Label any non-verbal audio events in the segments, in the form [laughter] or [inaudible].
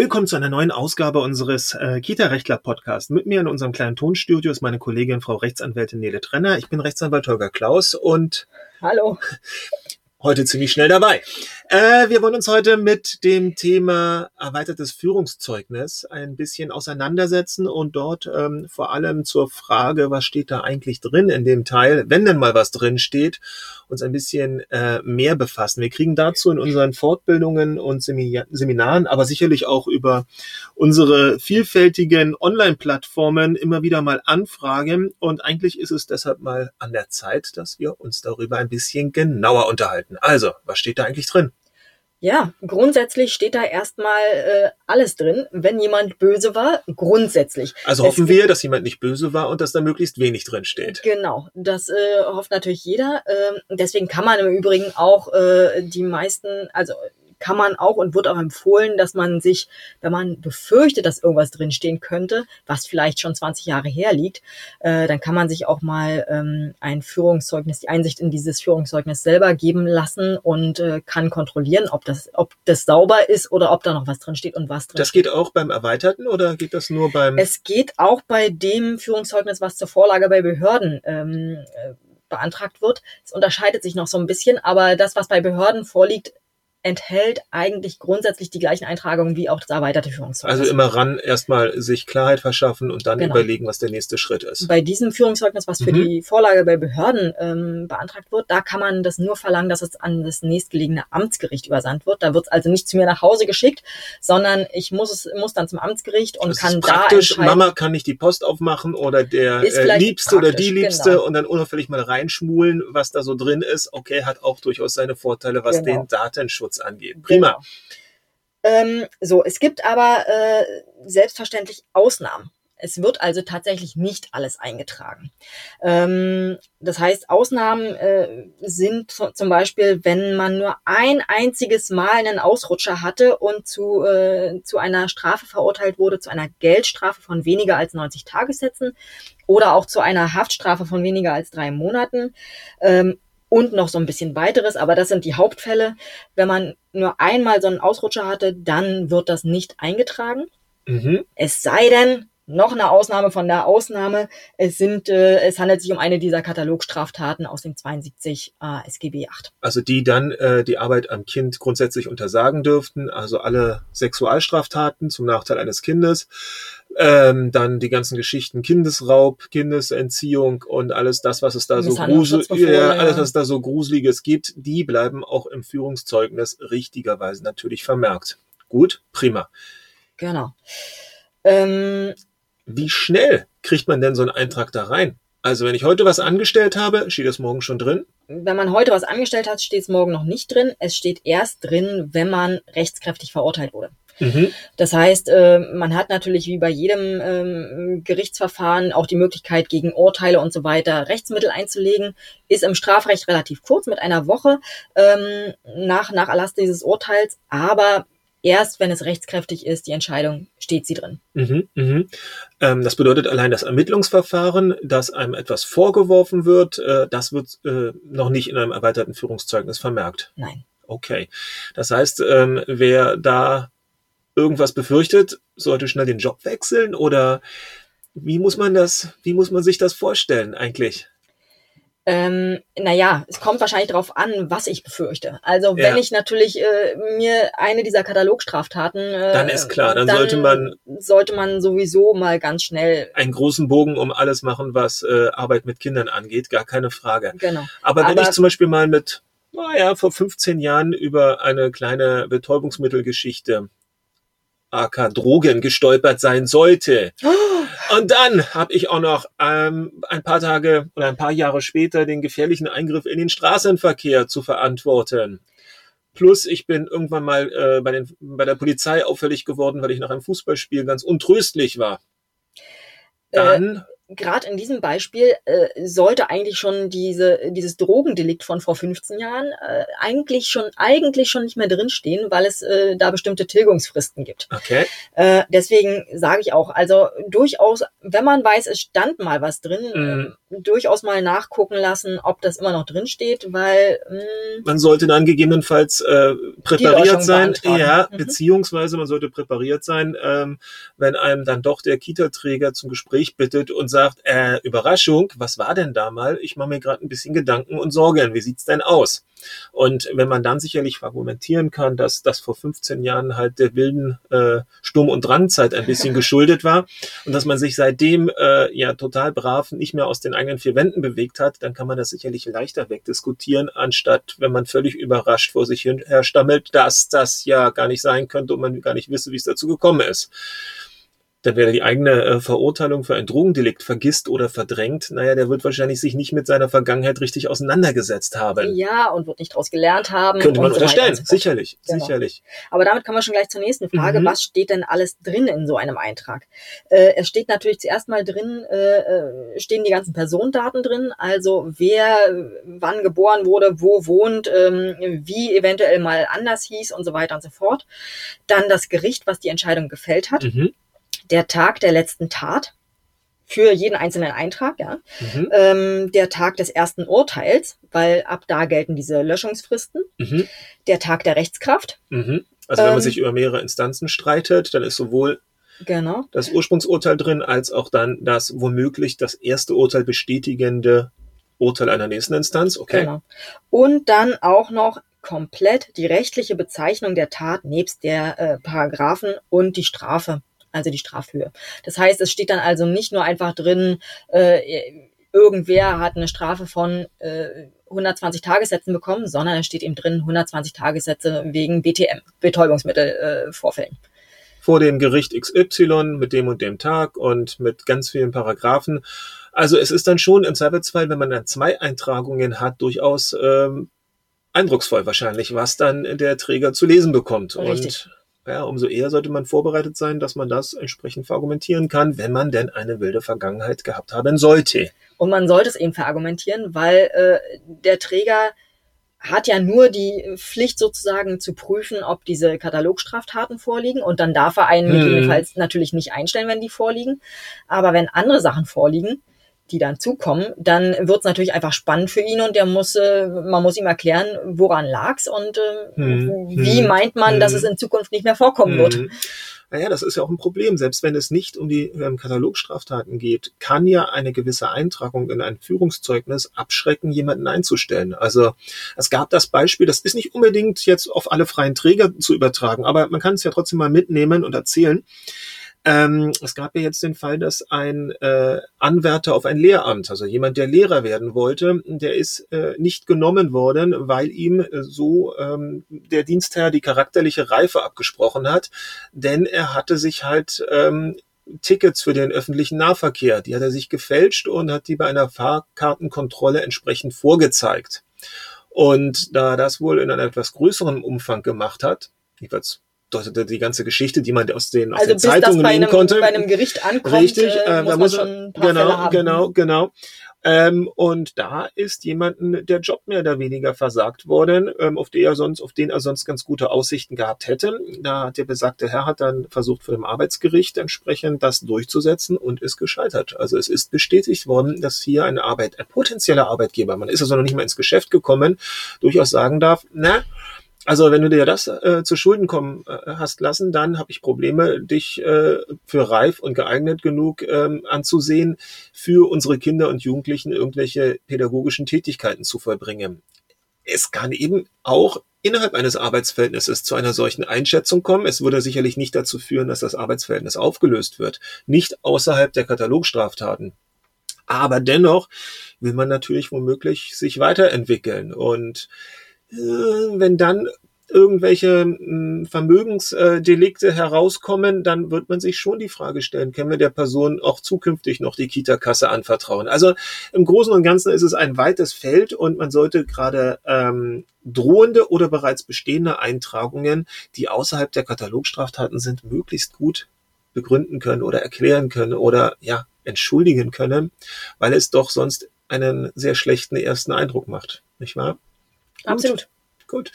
Willkommen zu einer neuen Ausgabe unseres äh, Kita-Rechtler-Podcasts. Mit mir in unserem kleinen Tonstudio ist meine Kollegin Frau Rechtsanwältin Nele Trenner. Ich bin Rechtsanwalt Holger Klaus und Hallo. [laughs] heute ziemlich schnell dabei. Äh, wir wollen uns heute mit dem Thema erweitertes Führungszeugnis ein bisschen auseinandersetzen und dort ähm, vor allem zur Frage, was steht da eigentlich drin in dem Teil, wenn denn mal was drin steht, uns ein bisschen äh, mehr befassen. Wir kriegen dazu in unseren Fortbildungen und Seminaren, aber sicherlich auch über unsere vielfältigen Online-Plattformen immer wieder mal Anfragen und eigentlich ist es deshalb mal an der Zeit, dass wir uns darüber ein bisschen genauer unterhalten. Also, was steht da eigentlich drin? Ja, grundsätzlich steht da erstmal äh, alles drin, wenn jemand böse war, grundsätzlich. Also hoffen wir, dass jemand nicht böse war und dass da möglichst wenig drin steht. Genau, das äh, hofft natürlich jeder. Ähm, deswegen kann man im Übrigen auch äh, die meisten, also kann man auch und wird auch empfohlen, dass man sich, wenn man befürchtet, dass irgendwas drinstehen könnte, was vielleicht schon 20 Jahre her liegt, äh, dann kann man sich auch mal ähm, ein Führungszeugnis, die Einsicht in dieses Führungszeugnis selber geben lassen und äh, kann kontrollieren, ob das, ob das sauber ist oder ob da noch was drinsteht und was drin Das geht auch beim Erweiterten oder geht das nur beim? Es geht auch bei dem Führungszeugnis, was zur Vorlage bei Behörden ähm, äh, beantragt wird. Es unterscheidet sich noch so ein bisschen, aber das, was bei Behörden vorliegt, enthält eigentlich grundsätzlich die gleichen Eintragungen wie auch das erweiterte Führungszeugnis. Also immer ran, erstmal sich Klarheit verschaffen und dann genau. überlegen, was der nächste Schritt ist. Bei diesem Führungszeugnis, was für mhm. die Vorlage bei Behörden ähm, beantragt wird, da kann man das nur verlangen, dass es an das nächstgelegene Amtsgericht übersandt wird. Da wird es also nicht zu mir nach Hause geschickt, sondern ich muss es muss dann zum Amtsgericht und das kann ist praktisch, da Mama kann nicht die Post aufmachen oder der äh, Liebste oder die Liebste genau. und dann unauffällig mal reinschmulen, was da so drin ist. Okay, hat auch durchaus seine Vorteile, was genau. den Datenschutz Datenschutz angeht. Prima. Genau. Ähm, so, es gibt aber äh, selbstverständlich Ausnahmen. Es wird also tatsächlich nicht alles eingetragen. Ähm, das heißt, Ausnahmen äh, sind zum Beispiel, wenn man nur ein einziges Mal einen Ausrutscher hatte und zu, äh, zu einer Strafe verurteilt wurde, zu einer Geldstrafe von weniger als 90 Tagessätzen oder auch zu einer Haftstrafe von weniger als drei Monaten. Ähm, und noch so ein bisschen weiteres, aber das sind die Hauptfälle. Wenn man nur einmal so einen Ausrutscher hatte, dann wird das nicht eingetragen. Mhm. Es sei denn, noch eine Ausnahme von der Ausnahme. Es sind, äh, es handelt sich um eine dieser Katalogstraftaten aus dem 72 äh, SGB 8. Also die dann äh, die Arbeit am Kind grundsätzlich untersagen dürften. Also alle Sexualstraftaten zum Nachteil eines Kindes. Ähm, dann die ganzen Geschichten Kindesraub, Kindesentziehung und alles das, was es da so grusel ja, alles, was da so gruseliges gibt, die bleiben auch im Führungszeugnis richtigerweise natürlich vermerkt. Gut, prima. Genau. Ähm, wie schnell kriegt man denn so einen Eintrag da rein? Also wenn ich heute was angestellt habe, steht das morgen schon drin? Wenn man heute was angestellt hat, steht es morgen noch nicht drin. Es steht erst drin, wenn man rechtskräftig verurteilt wurde. Mhm. Das heißt, äh, man hat natürlich wie bei jedem ähm, Gerichtsverfahren auch die Möglichkeit, gegen Urteile und so weiter Rechtsmittel einzulegen. Ist im Strafrecht relativ kurz mit einer Woche ähm, nach, nach Erlass dieses Urteils. Aber erst wenn es rechtskräftig ist, die Entscheidung, steht sie drin. Mhm, mhm. Ähm, das bedeutet allein das Ermittlungsverfahren, dass einem etwas vorgeworfen wird, äh, das wird äh, noch nicht in einem erweiterten Führungszeugnis vermerkt. Nein. Okay. Das heißt, ähm, wer da irgendwas befürchtet, sollte schnell den Job wechseln oder wie muss man das, wie muss man sich das vorstellen eigentlich? Ähm, naja, es kommt wahrscheinlich darauf an, was ich befürchte. Also wenn ja. ich natürlich äh, mir eine dieser Katalogstraftaten, äh, dann ist klar, dann, dann, sollte man sollte man sowieso mal ganz schnell einen großen Bogen um alles machen, was äh, Arbeit mit Kindern angeht, gar keine Frage. Genau. Aber wenn Aber, ich zum Beispiel mal mit, naja, vor 15 Jahren über eine kleine Betäubungsmittelgeschichte AK Drogen gestolpert sein sollte. Und dann habe ich auch noch ähm, ein paar Tage oder ein paar Jahre später den gefährlichen Eingriff in den Straßenverkehr zu verantworten. Plus ich bin irgendwann mal äh, bei, den, bei der Polizei auffällig geworden, weil ich nach einem Fußballspiel ganz untröstlich war. Dann äh, gerade in diesem Beispiel äh, sollte eigentlich schon diese, dieses Drogendelikt von vor 15 Jahren äh, eigentlich schon eigentlich schon nicht mehr drinstehen, weil es äh, da bestimmte Tilgungsfristen gibt. Okay. Äh, deswegen sage ich auch, also durchaus, wenn man weiß, es stand mal was drin, Mhm. äh, durchaus mal nachgucken lassen, ob das immer noch drin steht, weil mh, Man sollte dann gegebenenfalls äh, präpariert sein, ja, Mhm. beziehungsweise man sollte präpariert sein, ähm, wenn einem dann doch der Kita-Träger zum Gespräch bittet und sagt, äh, Überraschung, was war denn da mal? Ich mache mir gerade ein bisschen Gedanken und Sorgen, wie sieht's denn aus? Und wenn man dann sicherlich argumentieren kann, dass das vor 15 Jahren halt der wilden äh, Sturm- und Drangzeit ein bisschen [laughs] geschuldet war und dass man sich seitdem äh, ja total brav nicht mehr aus den eigenen vier Wänden bewegt hat, dann kann man das sicherlich leichter wegdiskutieren, anstatt wenn man völlig überrascht vor sich hin her stammelt, dass das ja gar nicht sein könnte und man gar nicht wisse, wie es dazu gekommen ist. Dann wäre die eigene äh, Verurteilung für ein Drogendelikt vergisst oder verdrängt. Naja, der wird wahrscheinlich sich nicht mit seiner Vergangenheit richtig auseinandergesetzt haben. ja und wird nicht daraus gelernt haben. Könnte man so unterstellen, sicherlich, Genau. sicherlich. Aber damit kommen wir schon gleich zur nächsten Frage. Mhm. Was steht denn alles drin in so einem Eintrag? Äh, es steht natürlich zuerst mal drin, äh, äh, stehen die ganzen Personendaten drin, also wer wann geboren wurde, wo wohnt, ähm, wie eventuell mal anders hieß und so weiter und so fort. Dann das Gericht, was die Entscheidung gefällt hat, Mhm. Der Tag der letzten Tat für jeden einzelnen Eintrag, ja. Mhm. Ähm, der Tag des ersten Urteils, weil ab da gelten diese Löschungsfristen. Mhm. Der Tag der Rechtskraft, Mhm. Also wenn man Ähm, sich über mehrere Instanzen streitet, dann ist sowohl genau. das Ursprungsurteil drin, als auch dann das womöglich das erste Urteil bestätigende Urteil einer nächsten Instanz. Okay. Genau. Und dann auch noch komplett die rechtliche Bezeichnung der Tat nebst der äh, Paragraphen und die Strafe, also die Strafhöhe. Das heißt, es steht dann also nicht nur einfach drin, äh, irgendwer hat eine Strafe von äh, 120 Tagessätzen bekommen, sondern es steht eben drin 120 Tagessätze wegen BTM, Betäubungsmittelvorfällen. Äh. Vor dem Gericht XY mit dem und dem Tag und mit ganz vielen Paragraphen. Also es ist dann schon im Zweifelsfall, wenn man dann zwei Eintragungen hat, durchaus ähm, eindrucksvoll wahrscheinlich, was dann der Träger zu lesen bekommt. Richtig. Und ja, umso eher sollte man vorbereitet sein, dass man das entsprechend verargumentieren kann, wenn man denn eine wilde Vergangenheit gehabt haben sollte. Und man sollte es eben verargumentieren, weil äh, der Träger hat ja nur die Pflicht sozusagen zu prüfen, ob diese Katalogstraftaten vorliegen und dann darf er einen Hm. gegebenenfalls natürlich nicht einstellen, wenn die vorliegen. Aber wenn andere Sachen vorliegen, die dann zukommen, dann wird es natürlich einfach spannend für ihn und der muss, äh, man muss ihm erklären, woran lag's und äh, Hm. wie Hm. meint man, dass Hm. es in Zukunft nicht mehr vorkommen wird. Mhm. Naja, das ist ja auch ein Problem. Selbst wenn es nicht um die ähm, Katalogstraftaten geht, kann ja eine gewisse Eintragung in ein Führungszeugnis abschrecken, jemanden einzustellen. Also es gab das Beispiel, das ist nicht unbedingt jetzt auf alle freien Träger zu übertragen, aber man kann es ja trotzdem mal mitnehmen und erzählen. Ähm, es gab ja jetzt den Fall, dass ein äh, Anwärter auf ein Lehramt, also jemand, der Lehrer werden wollte, der ist äh, nicht genommen worden, weil ihm äh, so ähm, der Dienstherr die charakterliche Reife abgesprochen hat, denn er hatte sich halt ähm, Tickets für den öffentlichen Nahverkehr, die hat er sich gefälscht und hat die bei einer Fahrkartenkontrolle entsprechend vorgezeigt. Und da das wohl in einem etwas größeren Umfang gemacht hat, jedenfalls deutete die ganze Geschichte, die man aus den, aus Also den Zeitungen bei nehmen einem, konnte. bei einem Gericht ankommt, Richtig, äh, muss da man muss schon ein paar Fälle genau, haben. genau, genau. Ähm, und da ist jemanden der Job mehr oder weniger versagt worden, ähm, auf, den er sonst, auf den er sonst ganz gute Aussichten gehabt hätte. Da hat der besagte Herr hat dann versucht, vor dem Arbeitsgericht entsprechend das durchzusetzen und ist gescheitert. Also es ist bestätigt worden, dass hier eine Arbeit, ein potenzieller Arbeitgeber, man ist also noch nicht mal ins Geschäft gekommen, durchaus sagen darf, na, also wenn du dir das äh, zu Schulden kommen äh, hast lassen, dann habe ich Probleme, dich äh, für reif und geeignet genug ähm, anzusehen, für unsere Kinder und Jugendlichen irgendwelche pädagogischen Tätigkeiten zu vollbringen. Es kann eben auch innerhalb eines Arbeitsverhältnisses zu einer solchen Einschätzung kommen. Es würde sicherlich nicht dazu führen, dass das Arbeitsverhältnis aufgelöst wird. Nicht außerhalb der Katalogstraftaten. Aber dennoch will man natürlich womöglich sich weiterentwickeln. Und äh, wenn dann irgendwelche mh, Vermögensdelikte herauskommen, dann wird man sich schon die Frage stellen, können wir der Person auch zukünftig noch die Kita-Kasse anvertrauen? Also im Großen und Ganzen ist es ein weites Feld und man sollte gerade ähm, drohende oder bereits bestehende Eintragungen, die außerhalb der Katalogstraftaten sind, möglichst gut begründen können oder erklären können oder ja, entschuldigen können, weil es doch sonst einen sehr schlechten ersten Eindruck macht, nicht wahr? Gut. Gut,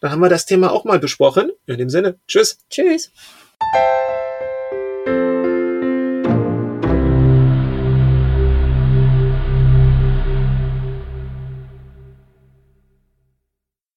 dann haben wir das Thema auch mal besprochen. In dem Sinne, tschüss. Tschüss.